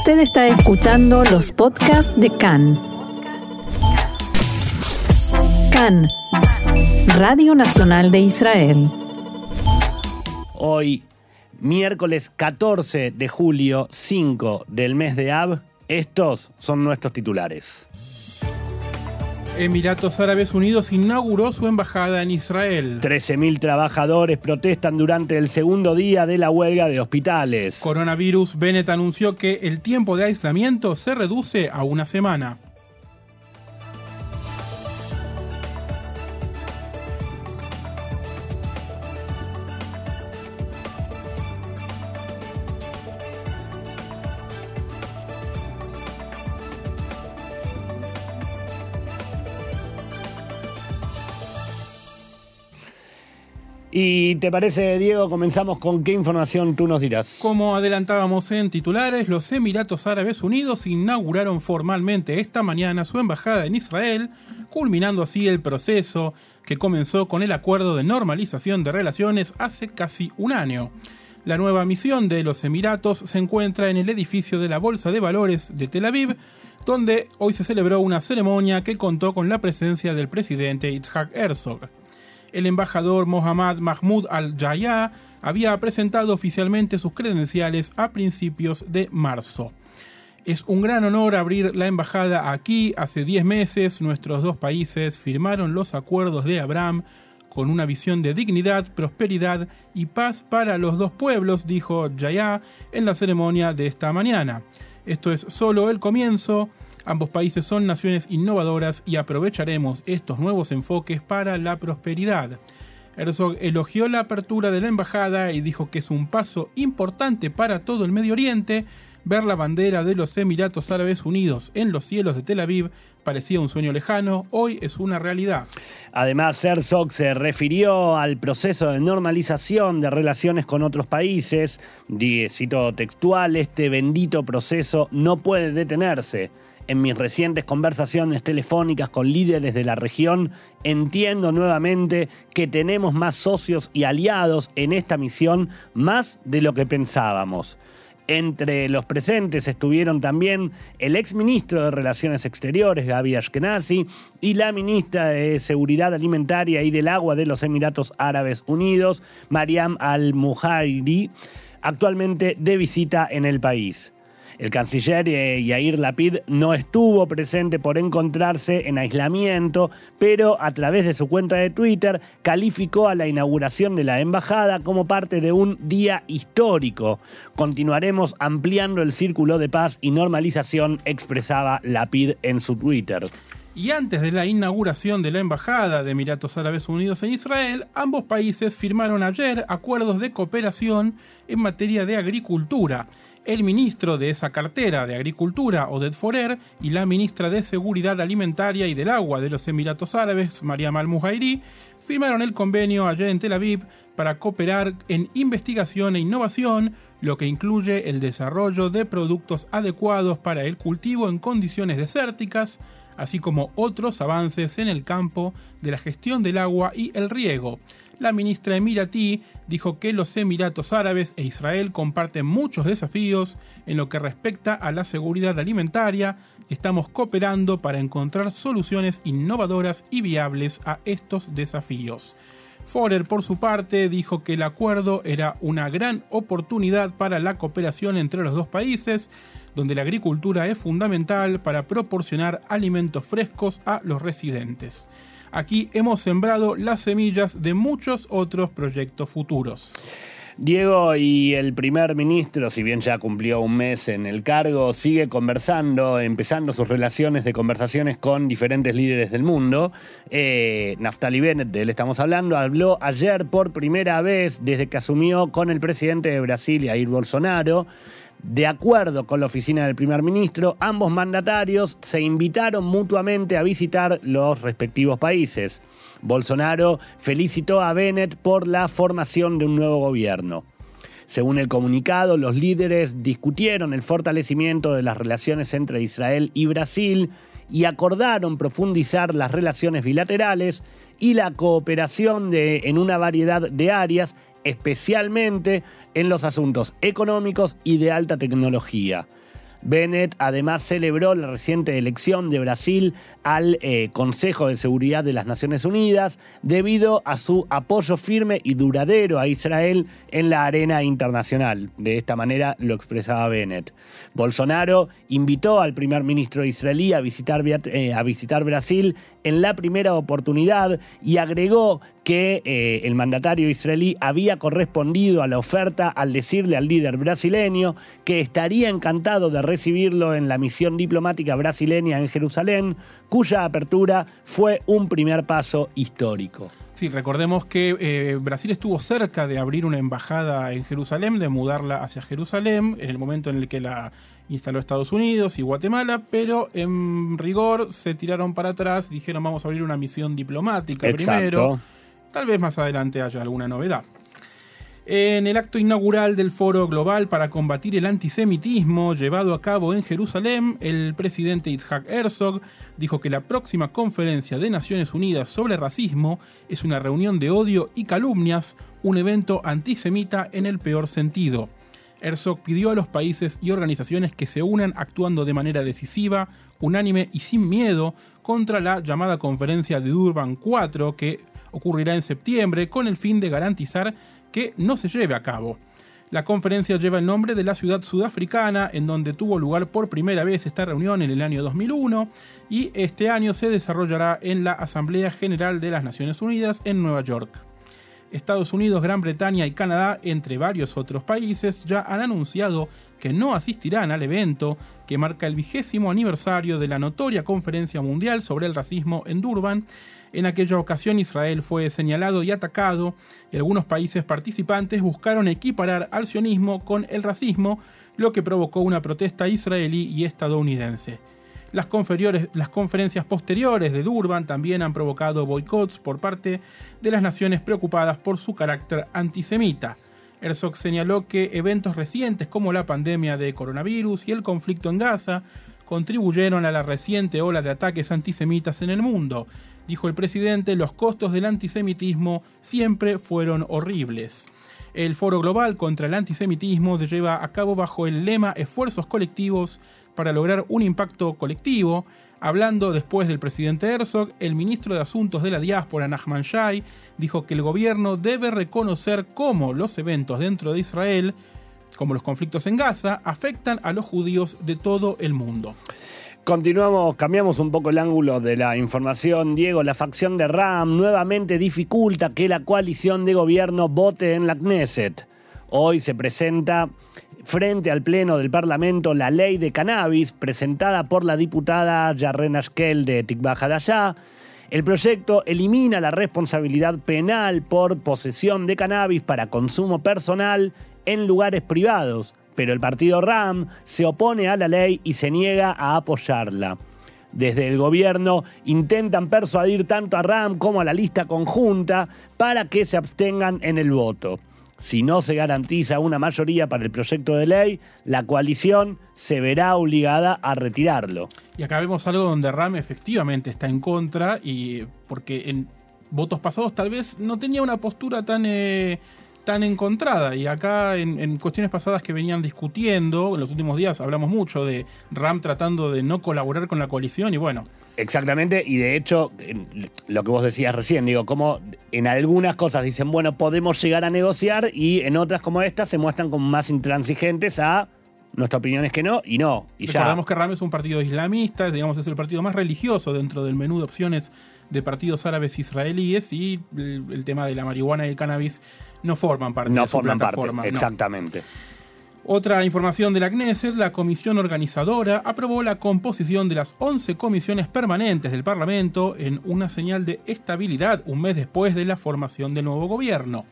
Usted está escuchando los podcasts de CAN. CAN, Radio Nacional de Israel. Hoy, miércoles 14 de julio, 5 del mes de Ab, estos son nuestros titulares. Emiratos Árabes Unidos inauguró su embajada en Israel. 13.000 trabajadores protestan durante el segundo día de la huelga de hospitales. Coronavirus, Bennett anunció que el tiempo de aislamiento se reduce a una semana. ¿Y te parece, Diego, comenzamos con qué información tú nos dirás? Como adelantábamos en titulares, los Emiratos Árabes Unidos inauguraron formalmente esta mañana su embajada en Israel, culminando así el proceso que comenzó con el acuerdo de normalización de relaciones hace casi un año. La nueva misión de los Emiratos se encuentra en el edificio de la Bolsa de Valores de Tel Aviv, donde hoy se celebró una ceremonia que contó con la presencia del presidente Itzhak Herzog el embajador Mohammad Mahmoud al-Jaya había presentado oficialmente sus credenciales a principios de marzo. Es un gran honor abrir la embajada aquí. Hace 10 meses nuestros dos países firmaron los acuerdos de Abraham con una visión de dignidad, prosperidad y paz para los dos pueblos, dijo Jaya en la ceremonia de esta mañana. Esto es solo el comienzo. Ambos países son naciones innovadoras y aprovecharemos estos nuevos enfoques para la prosperidad. Herzog elogió la apertura de la embajada y dijo que es un paso importante para todo el Medio Oriente. Ver la bandera de los Emiratos Árabes Unidos en los cielos de Tel Aviv parecía un sueño lejano, hoy es una realidad. Además, Herzog se refirió al proceso de normalización de relaciones con otros países. Cito textual, este bendito proceso no puede detenerse en mis recientes conversaciones telefónicas con líderes de la región, entiendo nuevamente que tenemos más socios y aliados en esta misión más de lo que pensábamos. Entre los presentes estuvieron también el ex ministro de Relaciones Exteriores, Gaby Ashkenazi, y la ministra de Seguridad Alimentaria y del Agua de los Emiratos Árabes Unidos, Mariam Al-Muhairi, actualmente de visita en el país. El canciller eh, Yair Lapid no estuvo presente por encontrarse en aislamiento, pero a través de su cuenta de Twitter calificó a la inauguración de la embajada como parte de un día histórico. Continuaremos ampliando el círculo de paz y normalización, expresaba Lapid en su Twitter. Y antes de la inauguración de la Embajada de Emiratos Árabes Unidos en Israel, ambos países firmaron ayer acuerdos de cooperación en materia de agricultura el ministro de esa cartera de Agricultura, Oded Forer, y la ministra de Seguridad Alimentaria y del Agua de los Emiratos Árabes, Mariam Al-Muhairi, firmaron el convenio ayer en Tel Aviv para cooperar en investigación e innovación, lo que incluye el desarrollo de productos adecuados para el cultivo en condiciones desérticas, así como otros avances en el campo de la gestión del agua y el riego la ministra emiratí dijo que los Emiratos Árabes e Israel comparten muchos desafíos en lo que respecta a la seguridad alimentaria estamos cooperando para encontrar soluciones innovadoras y viables a estos desafíos. Forer, por su parte, dijo que el acuerdo era una gran oportunidad para la cooperación entre los dos países, donde la agricultura es fundamental para proporcionar alimentos frescos a los residentes. Aquí hemos sembrado las semillas de muchos otros proyectos futuros. Diego y el primer ministro, si bien ya cumplió un mes en el cargo, sigue conversando, empezando sus relaciones de conversaciones con diferentes líderes del mundo. Eh, Naftali Bennett, de él estamos hablando, habló ayer por primera vez desde que asumió con el presidente de Brasil, Jair Bolsonaro. De acuerdo con la oficina del primer ministro, ambos mandatarios se invitaron mutuamente a visitar los respectivos países. Bolsonaro felicitó a Bennett por la formación de un nuevo gobierno. Según el comunicado, los líderes discutieron el fortalecimiento de las relaciones entre Israel y Brasil y acordaron profundizar las relaciones bilaterales y la cooperación en una variedad de áreas, especialmente en los asuntos económicos y de alta tecnología. Bennett además celebró la reciente elección de Brasil al eh, Consejo de Seguridad de las Naciones Unidas debido a su apoyo firme y duradero a Israel en la arena internacional. De esta manera lo expresaba Bennett. Bolsonaro invitó al primer ministro israelí a visitar, eh, a visitar Brasil en la primera oportunidad y agregó que eh, el mandatario israelí había correspondido a la oferta al decirle al líder brasileño que estaría encantado de recibirlo en la misión diplomática brasileña en Jerusalén, cuya apertura fue un primer paso histórico. Sí, recordemos que eh, Brasil estuvo cerca de abrir una embajada en Jerusalén, de mudarla hacia Jerusalén, en el momento en el que la instaló Estados Unidos y Guatemala, pero en rigor se tiraron para atrás, dijeron vamos a abrir una misión diplomática primero. Tal vez más adelante haya alguna novedad. En el acto inaugural del Foro Global para combatir el antisemitismo llevado a cabo en Jerusalén, el presidente Itzhak Herzog dijo que la próxima conferencia de Naciones Unidas sobre racismo es una reunión de odio y calumnias, un evento antisemita en el peor sentido. Herzog pidió a los países y organizaciones que se unan actuando de manera decisiva, unánime y sin miedo contra la llamada conferencia de Durban 4 que ocurrirá en septiembre con el fin de garantizar que no se lleve a cabo. La conferencia lleva el nombre de la ciudad sudafricana en donde tuvo lugar por primera vez esta reunión en el año 2001 y este año se desarrollará en la Asamblea General de las Naciones Unidas en Nueva York. Estados Unidos, Gran Bretaña y Canadá, entre varios otros países, ya han anunciado que no asistirán al evento que marca el vigésimo aniversario de la notoria Conferencia Mundial sobre el Racismo en Durban. En aquella ocasión Israel fue señalado y atacado y algunos países participantes buscaron equiparar al sionismo con el racismo, lo que provocó una protesta israelí y estadounidense. Las, las, conferencias posteriores de Durban también han provocado boicots por parte de las naciones preocupadas por su carácter antisemita. Herzog señaló que eventos recientes como la pandemia de coronavirus y el conflicto en Gaza contribuyeron a la reciente ola de ataques antisemitas en el mundo. Dijo el presidente, los costos del antisemitismo siempre fueron horribles. El Foro Global contra el Antisemitismo se lleva a cabo bajo el lema Esfuerzos colectivos para lograr un impacto colectivo. Hablando después del presidente Herzog, el ministro de Asuntos de la Diáspora, Nachman Shai, dijo que el gobierno debe reconocer cómo los eventos dentro de Israel, como los conflictos en Gaza, afectan a los judíos de todo el mundo. Continuamos, cambiamos un poco el ángulo de la información. Diego, la facción de RAM nuevamente dificulta que la coalición de gobierno vote en la Knesset. Hoy se presenta frente al Pleno del Parlamento la ley de cannabis presentada por la diputada Yarren Ashkel de Tikva Hadashah. El proyecto elimina la responsabilidad penal por posesión de cannabis para consumo personal en lugares privados, pero el partido RAM se opone a la ley y se niega a apoyarla. Desde el gobierno intentan persuadir tanto a RAM como a la lista conjunta para que se abstengan en el voto. Si no se garantiza una mayoría para el proyecto de ley, la coalición se verá obligada a retirarlo. Y acá vemos algo donde RAM efectivamente está en contra y porque en votos pasados tal vez no tenía una postura tan eh, tan encontrada. Y acá en, cuestiones pasadas que venían discutiendo, en los últimos días hablamos mucho de RAM tratando de no colaborar con la coalición y bueno. Exactamente, y de hecho, lo que vos decías recién, digo, como en algunas cosas dicen, bueno, podemos llegar a negociar y en otras como esta se muestran como más intransigentes a nuestra opinión es que no y no. Y Recordamos que RAM es un partido islamista, digamos, es el partido más religioso dentro del menú de opciones de partidos árabes israelíes y el, tema de la marihuana y el cannabis no forman parte no de su forman plataforma. Parte, exactamente. Otra información de la Knesset, la comisión organizadora aprobó la composición de las 11 comisiones permanentes del Parlamento en una señal de estabilidad un mes después de la formación del nuevo gobierno.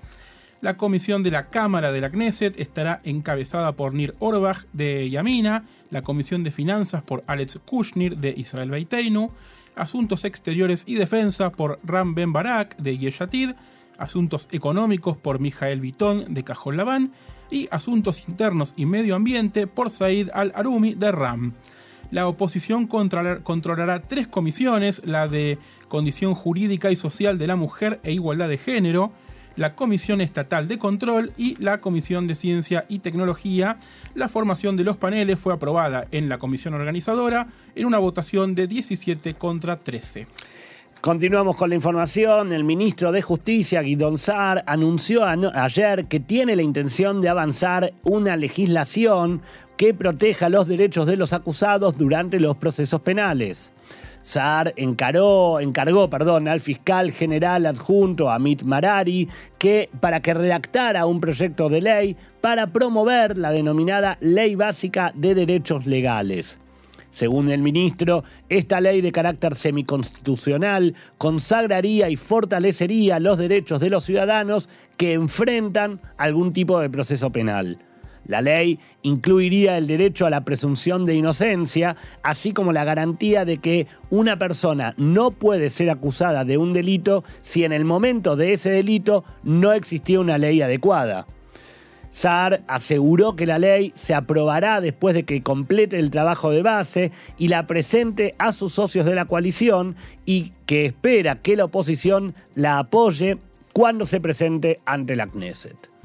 La comisión de la Cámara de la Knesset estará encabezada por Nir Orbach de Yamina, la comisión de finanzas por Alex Kushnir de Israel Beiteinu, asuntos exteriores y defensa por Ram Ben Barak de Yeshatid, asuntos económicos por Mijael Vitón de Cajol Labán y asuntos internos y medio ambiente por Said Al-Arumi de RAM. La oposición controlará tres comisiones, la de condición jurídica y social de la mujer e igualdad de género, la Comisión Estatal de Control y la Comisión de Ciencia y Tecnología. La formación de los paneles fue aprobada en la comisión organizadora en una votación de 17 contra 13. Continuamos con la información. El ministro de Justicia, Guidón Saar, anunció ayer que tiene la intención de avanzar una legislación que proteja los derechos de los acusados durante los procesos penales. Saar encaró, encargó perdón, al fiscal general adjunto Amit Marari que, para que redactara un proyecto de ley para promover la denominada Ley Básica de Derechos Legales. Según el ministro, esta ley de carácter semiconstitucional consagraría y fortalecería los derechos de los ciudadanos que enfrentan algún tipo de proceso penal. La ley incluiría el derecho a la presunción de inocencia, así como la garantía de que una persona no puede ser acusada de un delito si en el momento de ese delito no existía una ley adecuada. Saar aseguró que la ley se aprobará después de que complete el trabajo de base y la presente a sus socios de la coalición y que espera que la oposición la apoye cuando se presente ante la Knesset.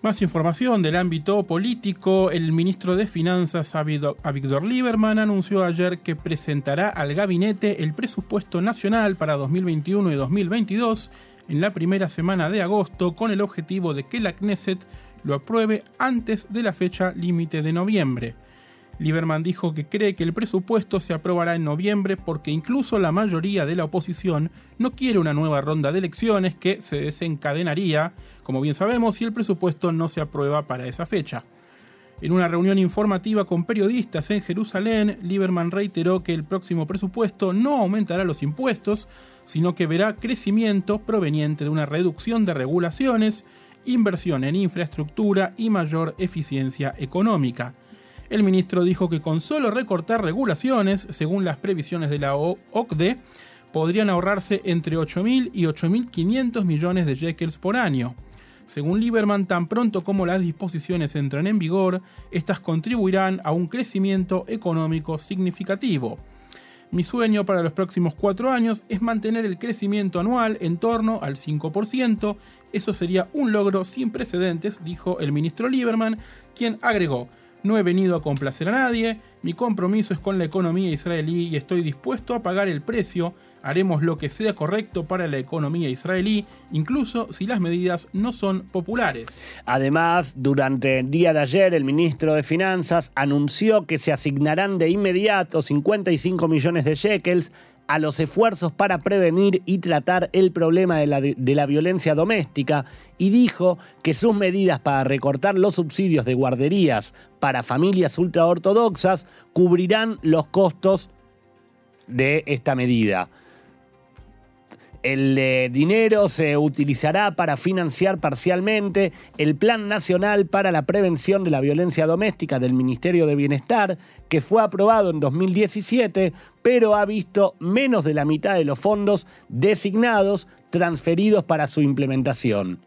Más información del ámbito político. El ministro de Finanzas, Avigdor Lieberman, anunció ayer que presentará al gabinete el presupuesto nacional para 2021 y 2022 en la primera semana de agosto con el objetivo de que la Knesset lo apruebe antes de la fecha límite de noviembre. Lieberman dijo que cree que el presupuesto se aprobará en noviembre porque incluso la mayoría de la oposición no quiere una nueva ronda de elecciones que se desencadenaría, como bien sabemos, si el presupuesto no se aprueba para esa fecha. En una reunión informativa con periodistas en Jerusalén, Lieberman reiteró que el próximo presupuesto no aumentará los impuestos, sino que verá crecimiento proveniente de una reducción de regulaciones, inversión en infraestructura y mayor eficiencia económica. El ministro dijo que con solo recortar regulaciones, según las previsiones de la OCDE, podrían ahorrarse entre 8.000 y 8.500 millones de shekels por año. Según Lieberman, tan pronto como las disposiciones entran en vigor, estas contribuirán a un crecimiento económico significativo. Mi sueño para los próximos cuatro años es mantener el crecimiento anual en torno al 5%. Eso sería un logro sin precedentes, dijo el ministro Lieberman, quien agregó, no he venido a complacer a nadie, mi compromiso es con la economía israelí y estoy dispuesto a pagar el precio. Haremos lo que sea correcto para la economía israelí, incluso si las medidas no son populares. Además, durante el día de ayer, el ministro de Finanzas anunció que se asignarán de inmediato 55 millones de shekels a los esfuerzos para prevenir y tratar el problema de la, violencia doméstica y dijo que sus medidas para recortar los subsidios de guarderías para familias ultraortodoxas cubrirán los costos de esta medida. El eh, dinero se utilizará para financiar parcialmente el Plan Nacional para la Prevención de la Violencia Doméstica del Ministerio de Bienestar, que fue aprobado en 2017, pero ha visto menos de la mitad de los fondos designados transferidos para su implementación.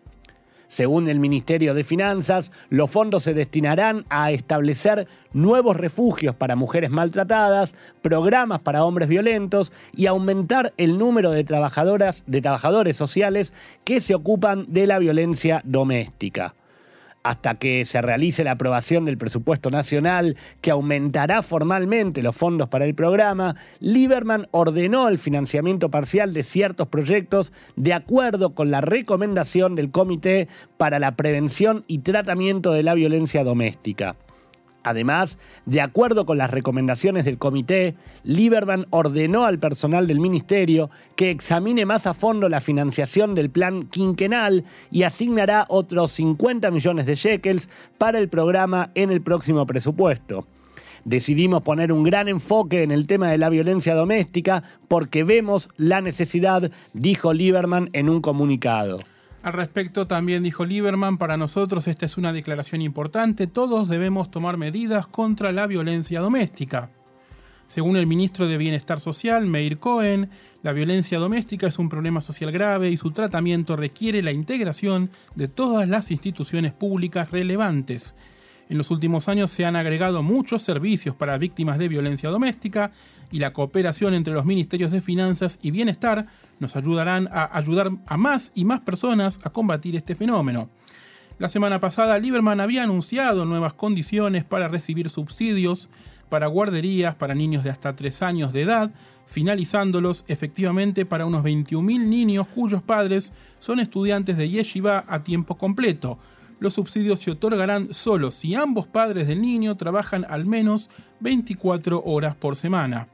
Según el Ministerio de Finanzas, los fondos se destinarán a establecer nuevos refugios para mujeres maltratadas, programas para hombres violentos y aumentar el número de trabajadoras, de trabajadores sociales que se ocupan de la violencia doméstica hasta que se realice la aprobación del presupuesto nacional que aumentará formalmente los fondos para el programa, Lieberman ordenó el financiamiento parcial de ciertos proyectos de acuerdo con la recomendación del Comité para la Prevención y Tratamiento de la Violencia Doméstica. Además, de acuerdo con las recomendaciones del comité, Lieberman ordenó al personal del ministerio que examine más a fondo la financiación del plan quinquenal y asignará otros 50 millones de shekels para el programa en el próximo presupuesto. Decidimos poner un gran enfoque en el tema de la violencia doméstica porque vemos la necesidad, dijo Lieberman en un comunicado. Al respecto también dijo Lieberman, para nosotros esta es una declaración importante, todos debemos tomar medidas contra la violencia doméstica. Según el ministro de Bienestar Social, Meir Cohen, la violencia doméstica es un problema social grave y su tratamiento requiere la integración de todas las instituciones públicas relevantes. En los últimos años se han agregado muchos servicios para víctimas de violencia doméstica y la cooperación entre los ministerios de Finanzas y Bienestar nos ayudarán a ayudar a más y más personas a combatir este fenómeno. La semana pasada, Lieberman había anunciado nuevas condiciones para recibir subsidios para guarderías para niños de hasta 3 años de edad, finalizándolos efectivamente para unos 21.000 niños cuyos padres son estudiantes de yeshiva a tiempo completo, los subsidios se otorgarán solo si ambos padres del niño trabajan al menos 24 horas por semana.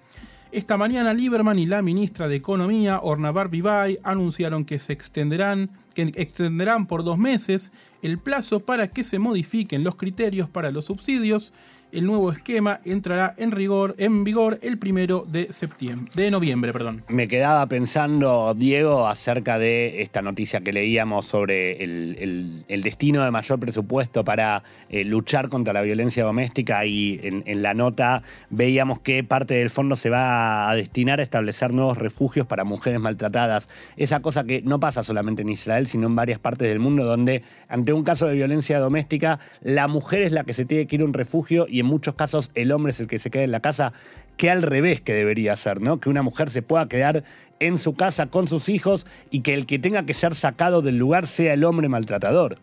Esta mañana Lieberman y la ministra de Economía, Orna Barbivay, anunciaron que se extenderán, que extenderán por dos meses el plazo para que se modifiquen los criterios para los subsidios el nuevo esquema entrará en rigor, en vigor el primero de septiembre, de noviembre, perdón. Me quedaba pensando, Diego, acerca de esta noticia que leíamos sobre el, destino de mayor presupuesto para eh, luchar contra la violencia doméstica y en, la nota veíamos que parte del fondo se va a destinar a establecer nuevos refugios para mujeres maltratadas. Esa cosa que no pasa solamente en Israel, sino en varias partes del mundo, donde ante un caso de violencia doméstica, la mujer es la que se tiene que ir a un refugio en muchos casos el hombre es el que se queda en la casa, que al revés que debería ser, ¿no? Que una mujer se pueda quedar en su casa con sus hijos y que el que tenga que ser sacado del lugar sea el hombre maltratador.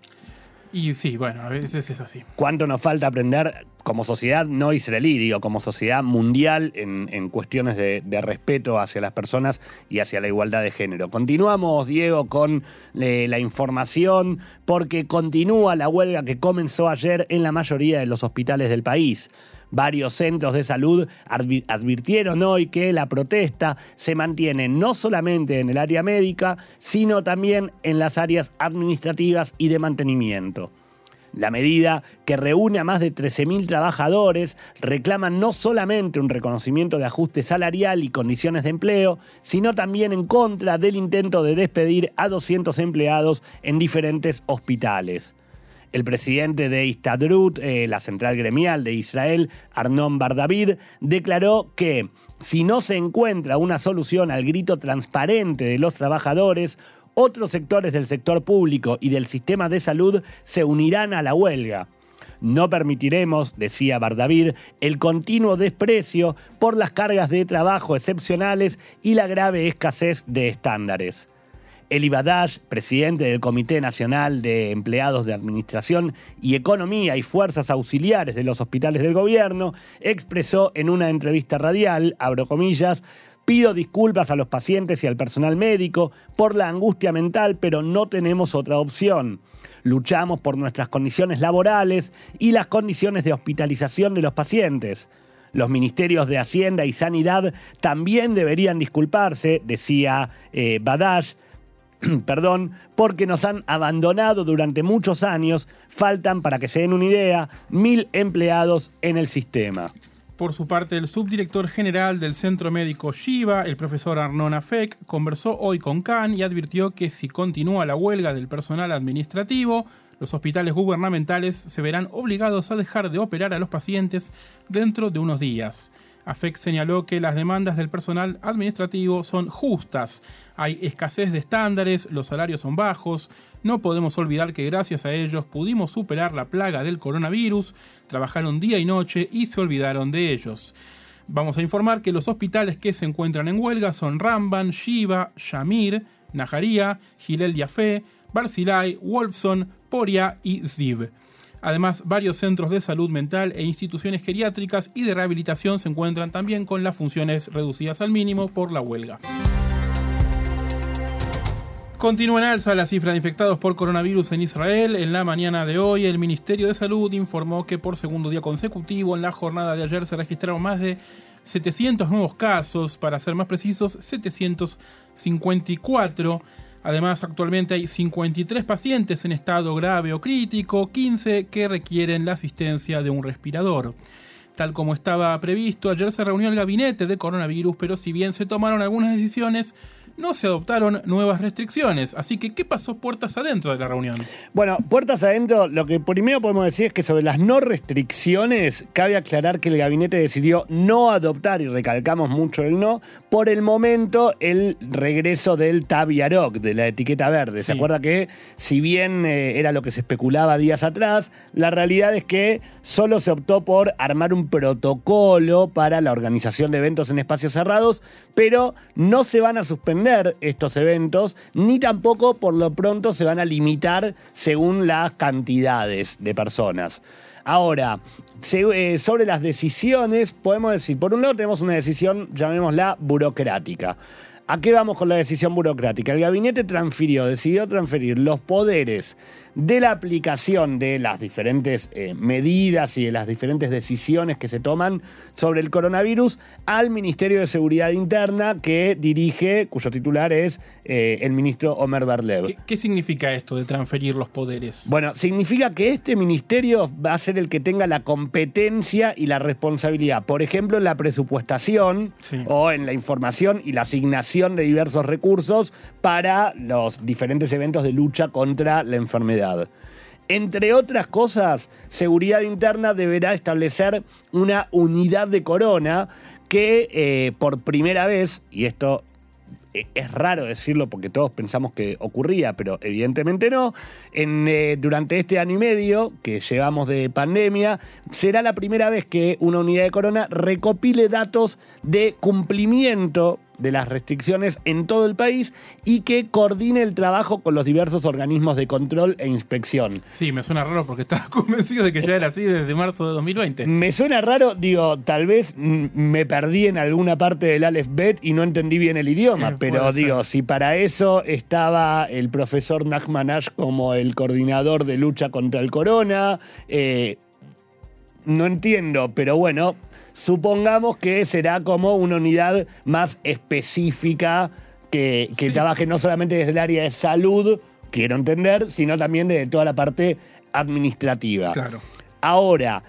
Y sí, bueno, a veces es así. ¿Cuánto nos falta aprender como sociedad no israelí, digo, como sociedad mundial en, cuestiones de, respeto hacia las personas y hacia la igualdad de género? Continuamos, Diego, con eh, la información, porque continúa la huelga que comenzó ayer en la mayoría de los hospitales del país. Varios centros de salud advirtieron hoy que la protesta se mantiene no solamente en el área médica, sino también en las áreas administrativas y de mantenimiento. La medida, que reúne a más de 13.000 trabajadores, reclama no solamente un reconocimiento de ajuste salarial y condiciones de empleo, sino también en contra del intento de despedir a 200 empleados en diferentes hospitales. El presidente de Istadrut, eh, la central gremial de Israel, Arnon Bardavid, declaró que si no se encuentra una solución al grito transparente de los trabajadores, otros sectores del sector público y del sistema de salud se unirán a la huelga. No permitiremos, decía Bardavid, el continuo desprecio por las cargas de trabajo excepcionales y la grave escasez de estándares. Eli Badash, presidente del Comité Nacional de Empleados de Administración y Economía y Fuerzas Auxiliares de los Hospitales del Gobierno, expresó en una entrevista radial, abro comillas, Pido disculpas a los pacientes y al personal médico por la angustia mental, pero no tenemos otra opción. Luchamos por nuestras condiciones laborales y las condiciones de hospitalización de los pacientes. Los ministerios de Hacienda y Sanidad también deberían disculparse, decía eh, Badash, perdón, porque nos han abandonado durante muchos años. Faltan, para que se den una idea, mil empleados en el sistema. Por su parte, el subdirector general del Centro Médico Shiva, el profesor Arnon Afek, conversó hoy con Khan y advirtió que si continúa la huelga del personal administrativo, los hospitales gubernamentales se verán obligados a dejar de operar a los pacientes dentro de unos días. AFEC señaló que las demandas del personal administrativo son justas. Hay escasez de estándares, los salarios son bajos. No podemos olvidar que gracias a ellos pudimos superar la plaga del coronavirus, trabajaron día y noche y se olvidaron de ellos. Vamos a informar que los hospitales que se encuentran en huelga son Ramban, Shiva, Shamir, Najaría, Gilel Yafé, Barzilai, Wolfson, Poria y Ziv. Además, varios centros de salud mental e instituciones geriátricas y de rehabilitación se encuentran también con las funciones reducidas al mínimo por la huelga. Continúa en alza la cifra de infectados por coronavirus en Israel. En la mañana de hoy, el Ministerio de Salud informó que por segundo día consecutivo, en la jornada de ayer, se registraron más de 700 nuevos casos, para ser más precisos, 754. Además, actualmente hay 53 pacientes en estado grave o crítico, 15 que requieren la asistencia de un respirador. Tal como estaba previsto, ayer se reunió el gabinete de coronavirus, pero si bien se tomaron algunas decisiones, no se adoptaron nuevas restricciones. Así que, ¿qué pasó puertas adentro de la reunión? Bueno, puertas adentro, lo que primero podemos decir es que sobre las no restricciones, cabe aclarar que el gabinete decidió no adoptar, y recalcamos mucho el no, por el momento el regreso del Taviaroc, de la etiqueta verde. ¿Se acuerda que si bien eh, era lo que se especulaba días atrás, la realidad es que solo se optó por armar un protocolo para la organización de eventos en espacios cerrados, pero no se van a suspender estos eventos, ni tampoco por lo pronto se van a limitar según las cantidades de personas. Ahora, eh, sobre las decisiones, podemos decir, por un lado tenemos una decisión, llamémosla burocrática. ¿A qué vamos con la decisión burocrática? El gabinete transfirió, decidió transferir los poderes de la aplicación de las diferentes eh, medidas y de las diferentes decisiones que se toman sobre el coronavirus al Ministerio de Seguridad Interna que dirige, cuyo titular es eh, el ministro Omer Barlev. ¿Qué, qué significa esto de transferir los poderes? Bueno, significa que este ministerio va a ser el que tenga la competencia y la responsabilidad, por ejemplo, en la presupuestación Sí. o en la información y la asignación de diversos recursos para los diferentes eventos de lucha contra la enfermedad. Entre otras cosas, Seguridad Interna deberá establecer una unidad de corona que eh, por primera vez, y esto eh, es raro decirlo porque todos pensamos que ocurría, pero evidentemente no. Eh, durante este año y medio que llevamos de pandemia, será la primera vez que una unidad de corona recopile datos de cumplimiento de las restricciones en todo el país y que coordine el trabajo con los diversos organismos de control e inspección. Sí, me suena raro porque estaba convencido de que ya era así desde marzo de 2020. Me suena raro, digo, tal vez me perdí en alguna parte del alfabeto y no entendí bien el idioma, Eh, pero digo, si para eso estaba el profesor Nachman Ash como el coordinador de lucha contra el corona, eh, no entiendo, pero bueno, supongamos que será como una unidad más específica que, que Sí. trabaje no solamente desde el área de salud, quiero entender, sino también de toda la parte administrativa. Claro. Ahora,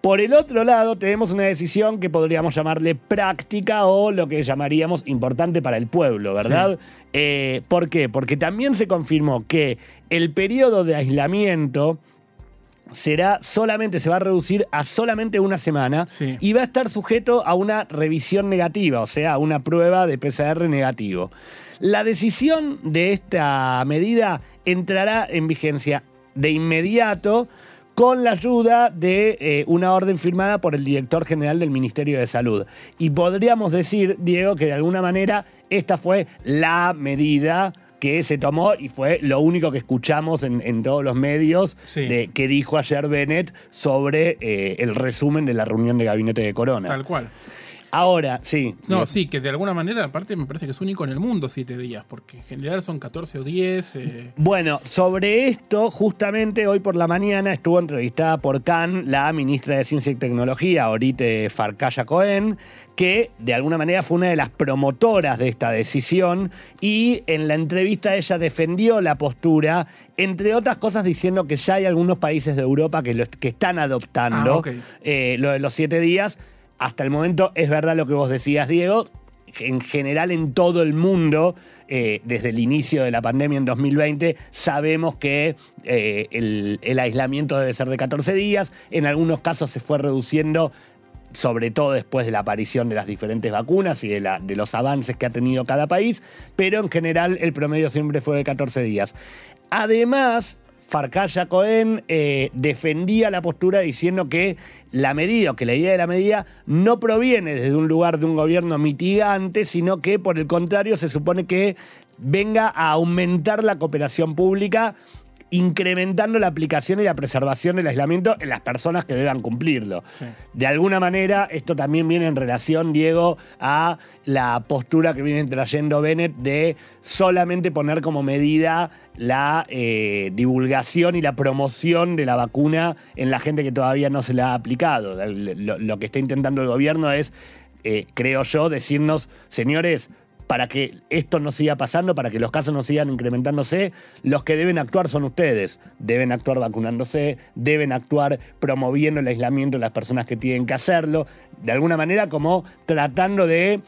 por el otro lado, tenemos una decisión que podríamos llamarle práctica o lo que llamaríamos importante para el pueblo, ¿verdad? Eh, ¿Por qué? Porque también se confirmó que el periodo de aislamiento será solamente, se va a reducir a solamente una semana Sí. y va a estar sujeto a una revisión negativa, o sea, a una prueba de PCR negativo. La decisión de esta medida entrará en vigencia de inmediato con la ayuda de eh, una orden firmada por el director general del Ministerio de Salud. Y podríamos decir, Diego, que de alguna manera esta fue la medida que se tomó y fue lo único que escuchamos en, en todos los medios Sí. de que dijo ayer Bennett sobre eh, el resumen de la reunión de gabinete de Corona. Tal cual. Ahora, sí. No, sí, que de alguna manera, aparte, me parece que es único en el mundo siete días, porque en general son 14 o 10. eh, Bueno, sobre esto, justamente hoy por la mañana estuvo entrevistada por Cannes la ministra de Ciencia y Tecnología, Orite Farcaya Cohen, que de alguna manera fue una de las promotoras de esta decisión y en la entrevista ella defendió la postura, entre otras cosas diciendo que ya hay algunos países de Europa que, lo- que están adoptando Ah, eh, lo de los siete días. Hasta el momento es verdad lo que vos decías, Diego. En general, en todo el mundo, eh, desde el inicio de la pandemia en 2020, sabemos que eh, el, el aislamiento debe ser de 14 días. En algunos casos se fue reduciendo, sobre todo después de la aparición de las diferentes vacunas y de, los avances que ha tenido cada país, pero en general el promedio siempre fue de 14 días. Además, Farcaya Cohen eh, defendía la postura diciendo que la medida, o que la idea de la medida, no proviene desde un lugar de un gobierno mitigante, sino que por el contrario se supone que venga a aumentar la cooperación pública incrementando la aplicación y la preservación del aislamiento en las personas que deban cumplirlo. Sí. De alguna manera, esto también viene en relación, Diego, a la postura que viene trayendo Bennett de solamente poner como medida la eh, divulgación y la promoción de la vacuna en la gente que todavía no se la ha aplicado. Lo, lo que está intentando el gobierno es, eh, creo yo, decirnos, señores, para que esto no siga pasando, para que los casos no sigan incrementándose, los que deben actuar son ustedes. Deben actuar vacunándose, deben actuar promoviendo el aislamiento de las personas que tienen que hacerlo, de alguna manera como tratando de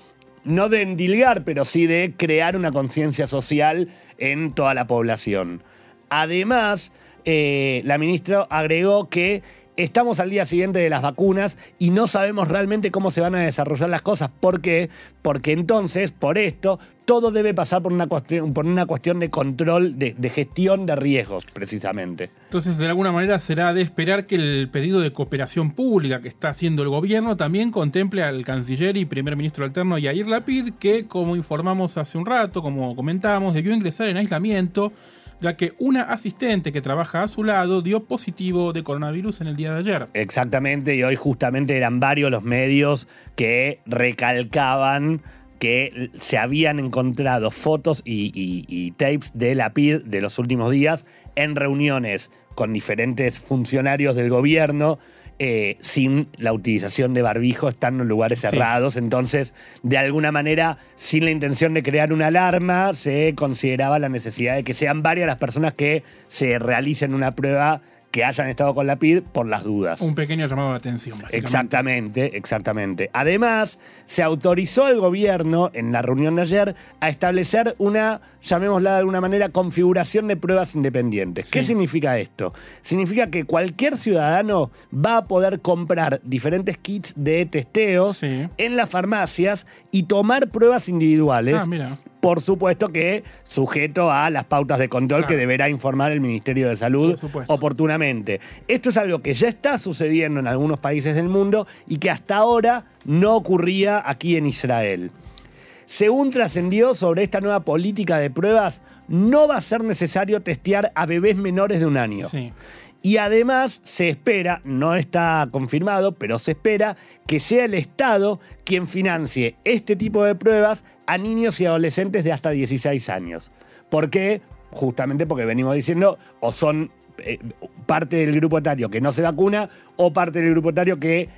no de endilgar, pero sí de crear una conciencia social en toda la población. Además, eh, la ministra agregó que estamos al día siguiente de las vacunas y no sabemos realmente cómo se van a desarrollar las cosas. ¿Por qué? Porque entonces, por esto, todo debe pasar por una cuestión, de control, de, de gestión de riesgos, precisamente. Entonces, de alguna manera será de esperar que el pedido de cooperación pública que está haciendo el gobierno también contemple al canciller y primer ministro alterno Yair Lapid, que, como informamos hace un rato, como comentábamos, debió ingresar en aislamiento ya que una asistente que trabaja a su lado dio positivo de coronavirus en el día de ayer. Exactamente, y hoy justamente eran varios los medios que recalcaban que se habían encontrado fotos y, y- y tapes de la PID de los últimos días en reuniones con diferentes funcionarios del gobierno eh, sin la utilización de barbijo, estando en lugares Sí. cerrados. Entonces, de alguna manera, sin la intención de crear una alarma, se consideraba la necesidad de que sean varias las personas que se realicen una prueba que hayan estado con la PID por las dudas. Un pequeño llamado de atención, básicamente. Exactamente, exactamente. Además, se autorizó al gobierno en la reunión de ayer a establecer una, llamémosla de alguna manera, configuración de pruebas independientes. ¿Qué significa esto? Significa que cualquier ciudadano va a poder comprar diferentes kits de testeos Sí. en las farmacias y tomar pruebas individuales. Ah, mira. Por supuesto que sujeto a las pautas de control Claro. que deberá informar el Ministerio de Salud oportunamente. Esto es algo que ya está sucediendo en algunos países del mundo y que hasta ahora no ocurría aquí en Israel. Según trascendió sobre esta nueva política de pruebas, no va a ser necesario testear a bebés menores de un año. Sí. Y además se espera, no está confirmado, pero se espera que sea el Estado quien financie este tipo de pruebas a niños y adolescentes de hasta 16 años. ¿Por qué? Justamente porque venimos diciendo, o son eh, parte del grupo etario que no se vacuna, o parte del grupo etario que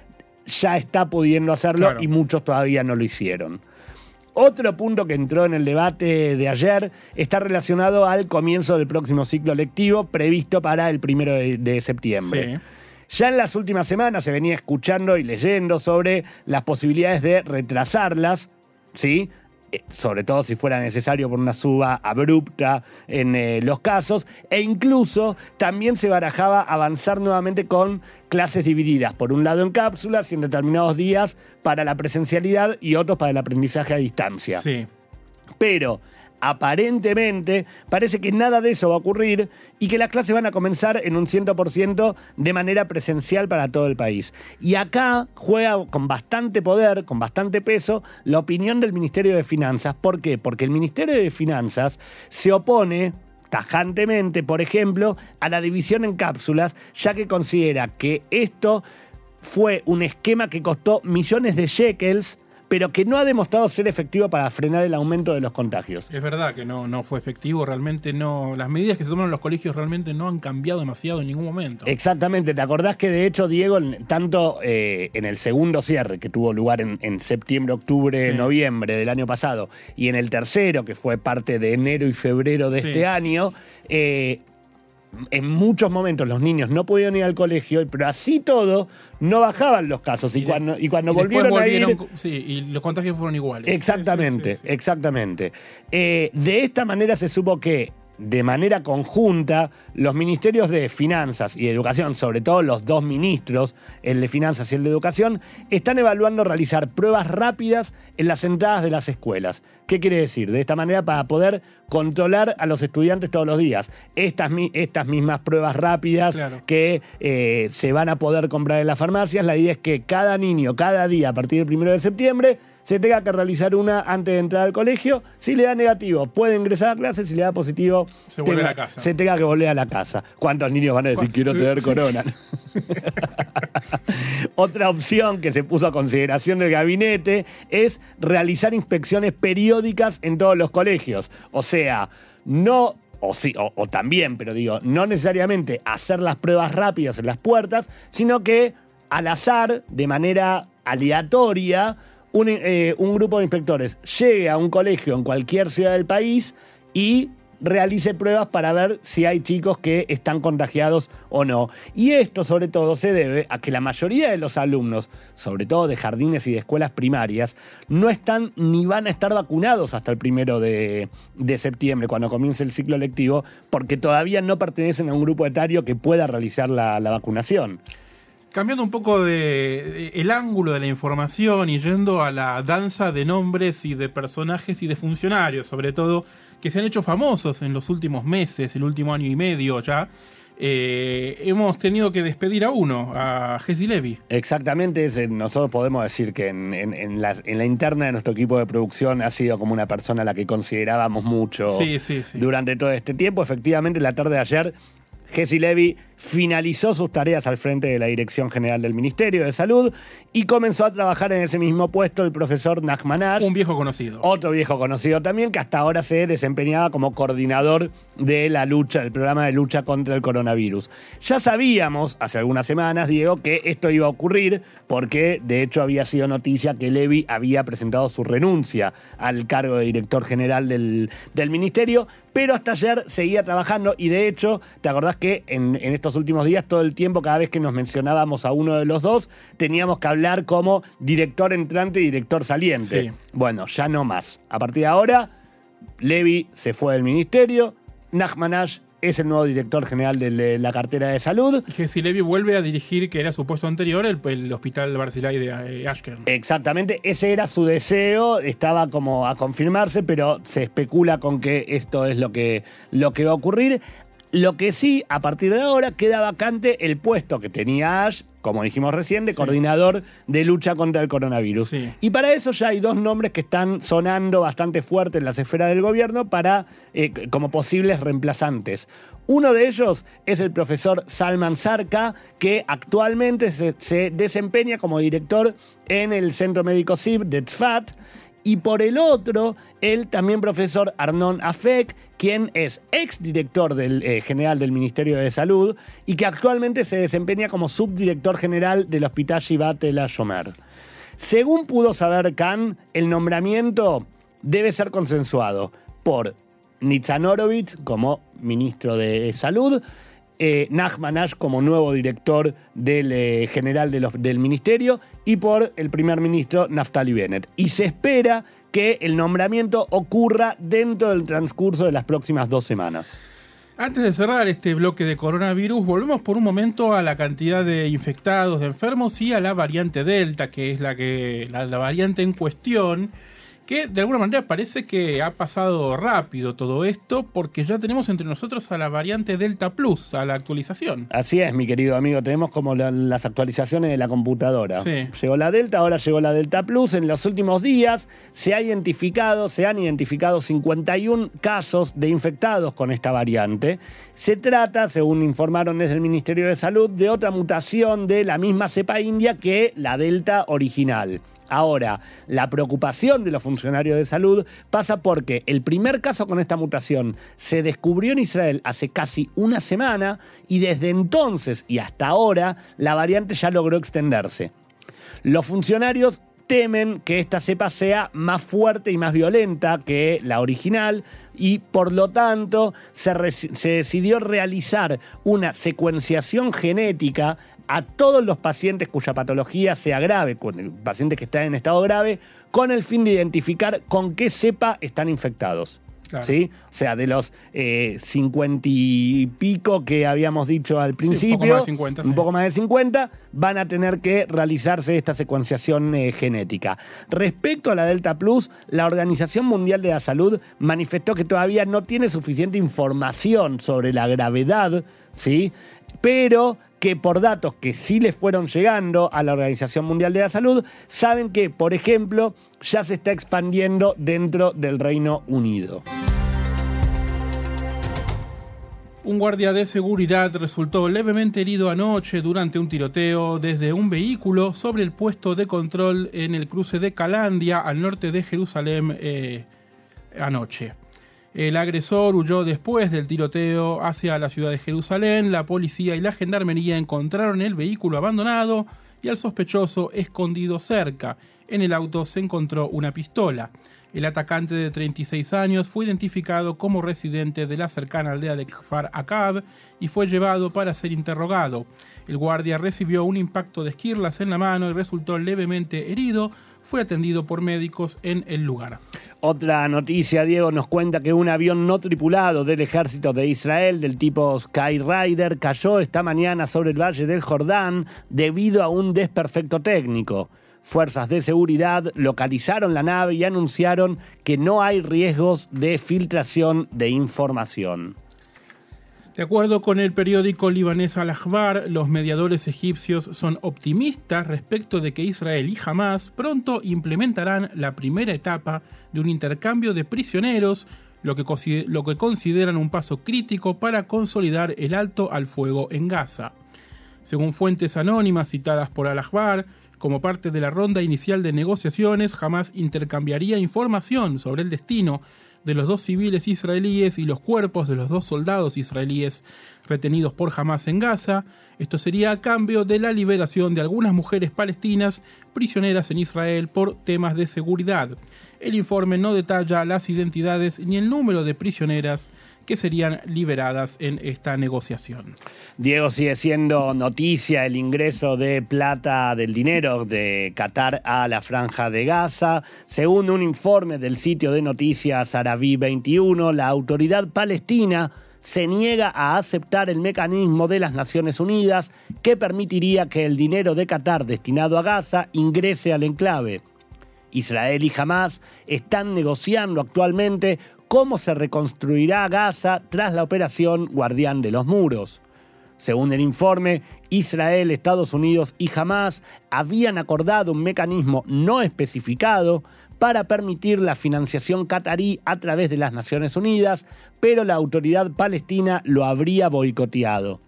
ya está pudiendo hacerlo Claro. y muchos todavía no lo hicieron. Otro punto que entró en el debate de ayer está relacionado al comienzo del próximo ciclo lectivo previsto para el primero de, de septiembre. Sí. Ya en las últimas semanas se venía escuchando y leyendo sobre las posibilidades de retrasarlas, ¿sí? Eh, Sobre todo si fuera necesario por una suba abrupta en eh, los casos, e incluso también se barajaba avanzar nuevamente con clases divididas, por un lado en cápsulas y en determinados días para la presencialidad y otros para el aprendizaje a distancia. Sí. Pero aparentemente parece que nada de eso va a ocurrir y que las clases van a comenzar en un 100% de manera presencial para todo el país. Y acá juega con bastante poder, con bastante peso, la opinión del Ministerio de Finanzas. ¿Por qué? Porque el Ministerio de Finanzas se opone tajantemente, por ejemplo, a la división en cápsulas, ya que considera que esto fue un esquema que costó millones de shekels, pero que no ha demostrado ser efectivo para frenar el aumento de los contagios. Es verdad que no, no fue efectivo, realmente no. Las medidas que se toman en los colegios realmente no han cambiado demasiado en ningún momento. Exactamente, ¿te acordás que de hecho, Diego, tanto eh, en el segundo cierre que tuvo lugar en, en septiembre, octubre, Sí. noviembre del año pasado, y en el tercero, que fue parte de enero y febrero de Sí. este año, eh, en muchos momentos los niños no podían ir al colegio, pero así todo no bajaban los casos. Y, cuando, y cuando y después volvieron, a ir, volvieron- Sí, y los contagios fueron iguales. Exactamente, Sí, sí, sí, sí. exactamente. Eh, de esta manera se supo que de manera conjunta los ministerios de Finanzas y Educación, sobre todo los dos ministros, el de Finanzas y el de Educación, están evaluando realizar pruebas rápidas en las entradas de las escuelas. ¿Qué quiere decir? De esta manera para poder controlar a los estudiantes todos los días. Estas, mi- estas mismas pruebas rápidas Claro. que eh, se van a poder comprar en las farmacias, la idea es que cada niño, cada día, a partir del primero de septiembre, se tenga que realizar una antes de entrar al colegio. Si le da negativo, puede ingresar a clase. Si le da positivo, Se vuelve tenga- a la casa. se tenga que volver a la casa. ¿Cuántos niños van a decir ¿Cuán- quiero tener corona? Otra opción que se puso a consideración del gabinete es realizar inspecciones periódicas en todos los colegios. O sea, no o, sí, o, o también, pero digo, no necesariamente hacer las pruebas rápidas en las puertas, sino que al azar, de manera aleatoria, un, eh, un grupo de inspectores llegue a un colegio en cualquier ciudad del país y realice pruebas para ver si hay chicos que están contagiados o no. Y esto sobre todo se debe a que la mayoría de los alumnos, sobre todo de jardines y de escuelas primarias, no están ni van a estar vacunados hasta el primero de, de septiembre, cuando comience el ciclo lectivo, porque todavía no pertenecen a un grupo etario que pueda realizar la, la vacunación. Cambiando un poco de, de el ángulo de la información y yendo a la danza de nombres y de personajes y de funcionarios, sobre todo, que se han hecho famosos en los últimos meses, el último año y medio ya, eh, hemos tenido que despedir a uno, a Jesse Levy. Exactamente, ese- nosotros podemos decir que en, en- en la, en la interna de nuestro equipo de producción ha sido como una persona a la que considerábamos mucho Sí, sí, sí. durante todo este tiempo. Efectivamente, la tarde de ayer, Jesse Levy finalizó sus tareas al frente de la Dirección General del Ministerio de Salud y comenzó a trabajar en ese mismo puesto el profesor Nachmanash. Un viejo conocido. Otro viejo conocido también que hasta ahora se desempeñaba como coordinador de la lucha, del programa de lucha contra el coronavirus. Ya sabíamos hace algunas semanas, Diego, que esto iba a ocurrir porque de hecho había sido noticia que Levy había presentado su renuncia al cargo de director general del, del ministerio, pero hasta ayer seguía trabajando y de hecho, ¿te acordás que en, en estos últimos días, todo el tiempo, cada vez que nos mencionábamos a uno de los dos, teníamos que hablar como director entrante y director saliente? Sí. Bueno, ya no más. A partir de ahora, Levy se fue del ministerio, Nachmanash es el nuevo director general de la cartera de salud. Jesse Levy vuelve a dirigir, que era su puesto anterior, el, el Hospital Barzilai de eh, Ashkern. Exactamente, ese era su deseo, estaba como a confirmarse, pero se especula con que esto es lo que, lo que va a ocurrir. Lo que sí, a partir de ahora, queda vacante el puesto que tenía Ash, como dijimos recién, de coordinador de lucha contra el coronavirus. Sí. Y para eso ya hay dos nombres que están sonando bastante fuerte en las esferas del gobierno para, eh, como posibles reemplazantes. Uno de ellos es el profesor Salman Sarka, que actualmente se, se desempeña como director en el Centro Médico CIV de Tzfat. Y por el otro, el también profesor Arnon Afek, quien es exdirector del, eh, general del Ministerio de Salud y que actualmente se desempeña como subdirector general del Hospital Shivat El Shomer. Según pudo saber Khan, el nombramiento debe ser consensuado por Nitzan como ministro de Salud, eh, Nachman Ash como nuevo director del eh, general del ministerio y por el primer ministro Naftali Bennett. Y se espera que el nombramiento ocurra dentro del transcurso de las próximas dos semanas. Antes de cerrar este bloque de coronavirus, volvemos por un momento a la cantidad de infectados, de enfermos y a la variante Delta, que es la, que, la variante en cuestión, que de alguna manera parece que ha pasado rápido todo esto, porque ya tenemos entre nosotros a la variante Delta Plus, a la actualización. Así es, mi querido amigo. Tenemos como la- las actualizaciones de la computadora. Sí. Llegó la Delta, ahora llegó la Delta Plus. En los últimos días se ha identificado, se han identificado 51 casos de infectados con esta variante. Se trata, según informaron desde el Ministerio de Salud, de otra mutación de la misma cepa india que la Delta original. Ahora, la preocupación de los funcionarios de salud pasa porque el primer caso con esta mutación se descubrió en Israel hace casi una semana y desde entonces y hasta ahora la variante ya logró extenderse. Los funcionarios temen que esta cepa sea más fuerte y más violenta que la original y por lo tanto se, se decidió realizar una secuenciación genética a todos los pacientes cuya patología sea grave, con el- pacientes que están en estado grave, con el fin de identificar con qué cepa están infectados. Claro. ¿Sí? O sea, de los eh, 50 y pico que habíamos dicho al un poco principio, más de 50, un sí. poco más de 50, van a tener que realizarse esta secuenciación eh, genética. Respecto a la Delta Plus, la Organización Mundial de la Salud manifestó que todavía no tiene suficiente información sobre la gravedad, ¿sí? Pero que por datos que sí les fueron llegando a la Organización Mundial de la Salud, saben que, por ejemplo, ya se está expandiendo dentro del Reino Unido. Un guardia de seguridad resultó levemente herido anoche durante un tiroteo desde un vehículo sobre el puesto de control en el cruce de Calandia, al norte de Jerusalén, eh, anoche. El agresor huyó después del tiroteo hacia la ciudad de Jerusalén. La policía y la gendarmería encontraron el vehículo abandonado y al sospechoso escondido cerca. En el auto se encontró una pistola. El atacante de 36 años fue identificado como residente de la cercana aldea de Kfar Akab y fue llevado para ser interrogado. El guardia recibió un impacto de esquirlas en la mano y resultó levemente herido. Fue atendido por médicos en el lugar. Otra noticia, Diego, nos cuenta que un avión no tripulado del ejército de Israel del tipo Skyrider cayó esta mañana sobre el valle del Jordán debido a un desperfecto técnico. Fuerzas de seguridad localizaron la nave y anunciaron que no hay riesgos de filtración de información. De acuerdo con el periódico libanés Al-Akhbar, los mediadores egipcios son optimistas respecto de que Israel y Hamas pronto implementarán la primera etapa de un intercambio de prisioneros, lo que, lo que consideran un paso crítico para consolidar el alto al fuego en Gaza. Según fuentes anónimas citadas por Al-Akhbar, como parte de la ronda inicial de negociaciones, Hamas intercambiaría información sobre el destino de los dos civiles israelíes y los cuerpos de los dos soldados israelíes retenidos por Hamas en Gaza. Esto sería a cambio de la liberación de algunas mujeres palestinas prisioneras en Israel por temas de seguridad. El informe no detalla las identidades ni el número de prisioneras que serían liberadas en esta negociación. Diego sigue siendo noticia el ingreso de plata del dinero de Qatar a la franja de Gaza. Según un informe del sitio de noticias Arabí 21, la autoridad palestina se niega a aceptar el mecanismo de las Naciones Unidas que permitiría que el dinero de Qatar destinado a Gaza ingrese al enclave. Israel y Hamas están negociando actualmente cómo se reconstruirá Gaza tras la operación Guardián de los Muros. Según el informe, Israel, Estados Unidos y Hamas habían acordado un mecanismo no especificado para permitir la financiación catarí a través de las Naciones Unidas, pero la autoridad palestina lo habría boicoteado.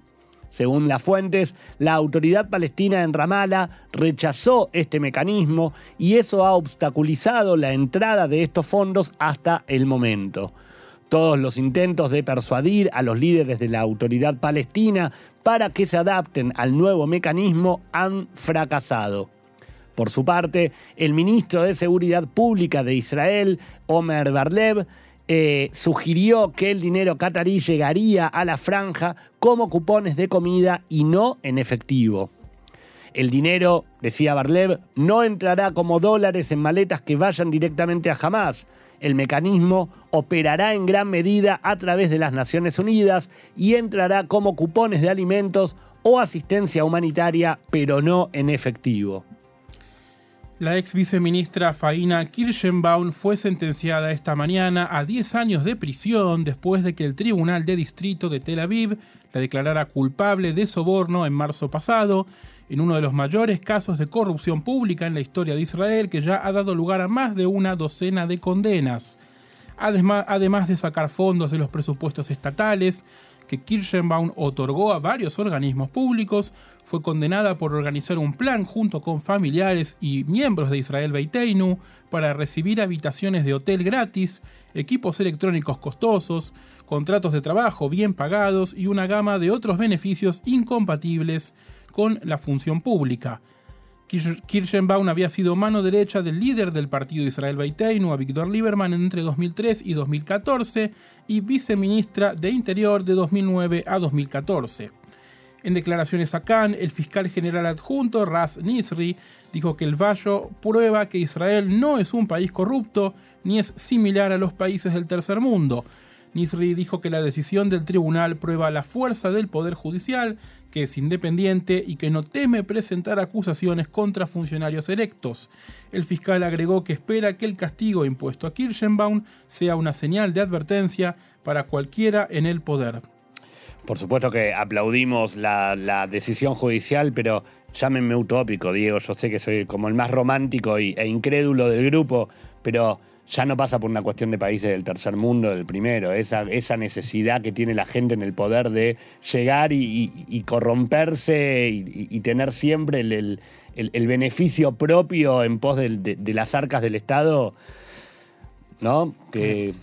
Según las fuentes, la autoridad palestina en Ramallah rechazó este mecanismo y eso ha obstaculizado la entrada de estos fondos hasta el momento. Todos los intentos de persuadir a los líderes de la autoridad palestina para que se adapten al nuevo mecanismo han fracasado. Por su parte, el ministro de Seguridad Pública de Israel, Omer Barlev, eh, sugirió que el dinero catarí llegaría a la franja como cupones de comida y no en efectivo. El dinero, decía Barlev, no entrará como dólares en maletas que vayan directamente a Hamas. El mecanismo operará en gran medida a través de las Naciones Unidas y entrará como cupones de alimentos o asistencia humanitaria, pero no en efectivo. La ex viceministra Faina Kirschenbaum fue sentenciada esta mañana a 10 años de prisión después de que el Tribunal de Distrito de Tel Aviv la declarara culpable de soborno en marzo pasado, en uno de los mayores casos de corrupción pública en la historia de Israel que ya ha dado lugar a más de una docena de condenas. Además de sacar fondos de los presupuestos estatales, que Kirschenbaum otorgó a varios organismos públicos, fue condenada por organizar un plan junto con familiares y miembros de Israel Beiteinu para recibir habitaciones de hotel gratis, equipos electrónicos costosos, contratos de trabajo bien pagados y una gama de otros beneficios incompatibles con la función pública. Kirschenbaum había sido mano derecha del líder del partido Israel Beiteinu, a Víctor Lieberman, entre 2003 y 2014, y viceministra de Interior de 2009 a 2014. En declaraciones a Cannes, el fiscal general adjunto Ras Nisri dijo que el Vallo prueba que Israel no es un país corrupto ni es similar a los países del tercer mundo. Nisri dijo que la decisión del tribunal prueba la fuerza del Poder Judicial, que es independiente y que no teme presentar acusaciones contra funcionarios electos. El fiscal agregó que espera que el castigo impuesto a Kirschenbaum sea una señal de advertencia para cualquiera en el poder. Por supuesto que aplaudimos la, decisión judicial, pero llámenme utópico, Diego. Yo sé que soy como el más romántico e incrédulo del grupo, pero ya no pasa por una cuestión de países del tercer mundo, del primero, esa, esa necesidad que tiene la gente en el poder de llegar y, corromperse y, tener siempre el, beneficio propio en pos de, las arcas del Estado, ¿no? Que,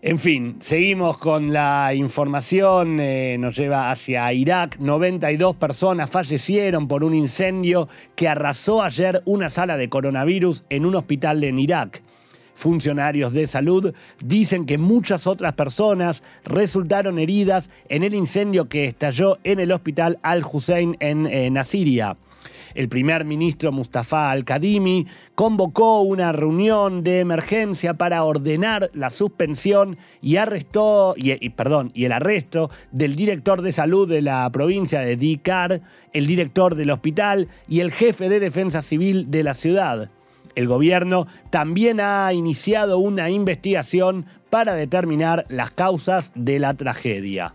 en fin, seguimos con la información, eh, nos lleva hacia Irak. 92 personas fallecieron por un incendio que arrasó ayer una sala de coronavirus en un hospital en Irak. Funcionarios de salud dicen que muchas otras personas resultaron heridas en el incendio que estalló en el hospital Al-Hussein en, en Asiria. El primer ministro Mustafa Al-Kadimi convocó una reunión de emergencia para ordenar la suspensión y arrestó y, perdón, y el arresto del director de salud de la provincia de Dikar, el director del hospital y el jefe de defensa civil de la ciudad. El gobierno también ha iniciado una investigación para determinar las causas de la tragedia.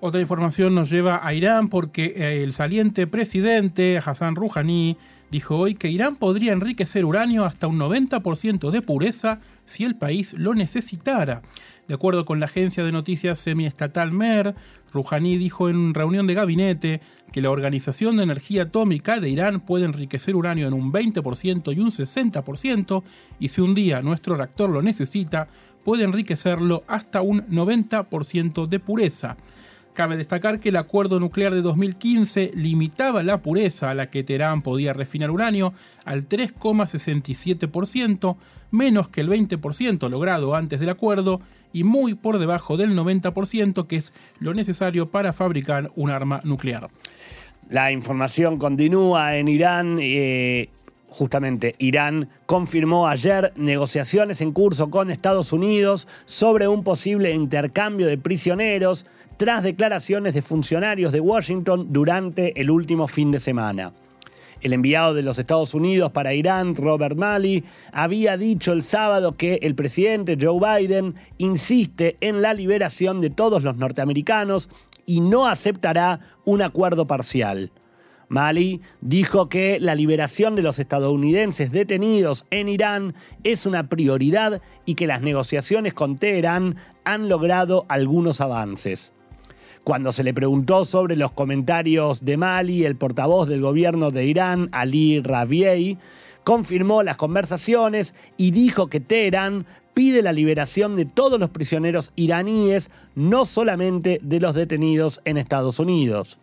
Otra información nos lleva a Irán porque eh, el saliente presidente Hassan Rouhani dijo hoy que Irán podría enriquecer uranio hasta un 90% de pureza si el país lo necesitara. De acuerdo con la agencia de noticias semiestatal MER, Rouhani dijo en reunión de gabinete que la Organización de Energía Atómica de Irán puede enriquecer uranio en un 20% y un 60%, y si un día nuestro reactor lo necesita, puede enriquecerlo hasta un 90% de pureza. Cabe destacar que el acuerdo nuclear de 2015 limitaba la pureza a la que Teherán podía refinar uranio al 3,67%, menos que el 20% logrado antes del acuerdo y muy por debajo del 90% que es lo necesario para fabricar un arma nuclear. La información continúa en Irán. Eh, justamente Irán confirmó ayer negociaciones en curso con Estados Unidos sobre un posible intercambio de prisioneros tras declaraciones de funcionarios de Washington durante el último fin de semana. El enviado de los Estados Unidos para Irán, Robert Malley, había dicho el sábado que el presidente Joe Biden insiste en la liberación de todos los norteamericanos y no aceptará un acuerdo parcial. Mali dijo que la liberación de los estadounidenses detenidos en Irán es una prioridad y que las negociaciones con Teherán han logrado algunos avances. Cuando se le preguntó sobre los comentarios de Mali, el portavoz del gobierno de Irán, Ali Rabiei, confirmó las conversaciones y dijo que Teherán pide la liberación de todos los prisioneros iraníes, no solamente de los detenidos en Estados Unidos.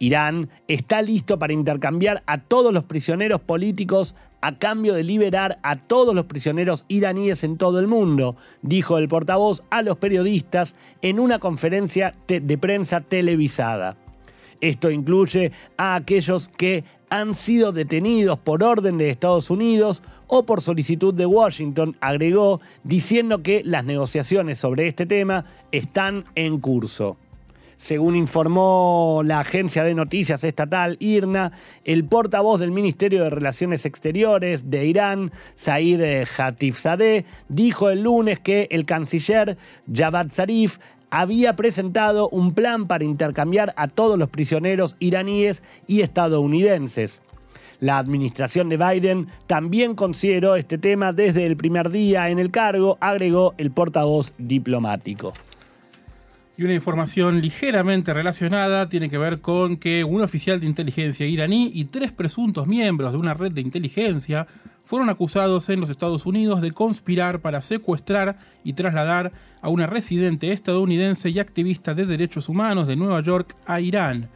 Irán está listo para intercambiar a todos los prisioneros políticos a cambio de liberar a todos los prisioneros iraníes en todo el mundo, dijo el portavoz a los periodistas en una conferencia de prensa televisada. Esto incluye a aquellos que han sido detenidos por orden de Estados Unidos o por solicitud de Washington, agregó, diciendo que las negociaciones sobre este tema están en curso. Según informó la agencia de noticias estatal IRNA, el portavoz del Ministerio de Relaciones Exteriores de Irán, Said Hatifzadeh, dijo el lunes que el canciller Javad Zarif había presentado un plan para intercambiar a todos los prisioneros iraníes y estadounidenses. La administración de Biden también consideró este tema desde el primer día en el cargo, agregó el portavoz diplomático. Y una información ligeramente relacionada tiene que ver con que un oficial de inteligencia iraní y tres presuntos miembros de una red de inteligencia fueron acusados en los Estados Unidos de conspirar para secuestrar y trasladar a una residente estadounidense y activista de derechos humanos de Nueva York a Irán.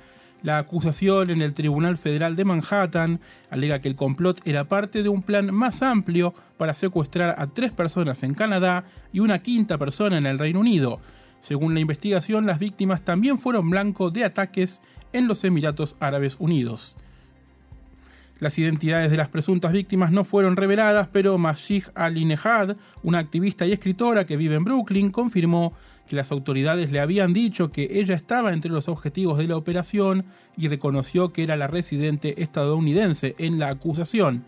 La acusación en el Tribunal Federal de Manhattan alega que el complot era parte de un plan más amplio para secuestrar a tres personas en Canadá y una quinta persona en el Reino Unido. Según la investigación, las víctimas también fueron blanco de ataques en los Emiratos Árabes Unidos. Las identidades de las presuntas víctimas no fueron reveladas, pero Mashih Ali Nehad, una activista y escritora que vive en Brooklyn, confirmó que las autoridades le habían dicho que ella estaba entre los objetivos de la operación y reconoció que era la residente estadounidense en la acusación.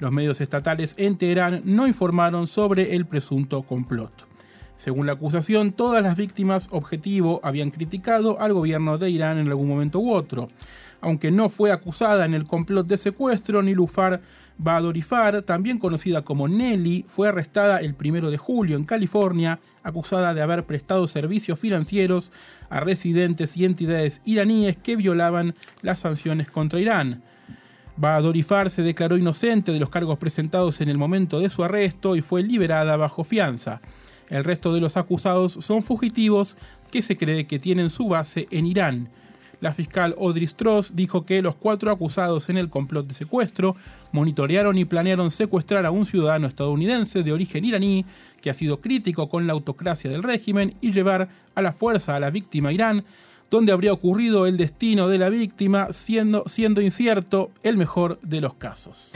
Los medios estatales en Teherán no informaron sobre el presunto complot. Según la acusación, todas las víctimas objetivo habían criticado al gobierno de Irán en algún momento u otro. Aunque no fue acusada en el complot de secuestro, Nilufar Badorifar, también conocida como Nelly, fue arrestada el 1 de julio en California, acusada de haber prestado servicios financieros a residentes y entidades iraníes que violaban las sanciones contra Irán. Badorifar se declaró inocente de los cargos presentados en el momento de su arresto y fue liberada bajo fianza. El resto de los acusados son fugitivos que se cree que tienen su base en Irán. La fiscal Audrey Strauss dijo que los cuatro acusados en el complot de secuestro monitorearon y planearon secuestrar a un ciudadano estadounidense de origen iraní que ha sido crítico con la autocracia del régimen y llevar a la fuerza a la víctima a Irán, donde habría ocurrido el destino de la víctima siendo, siendo incierto el mejor de los casos.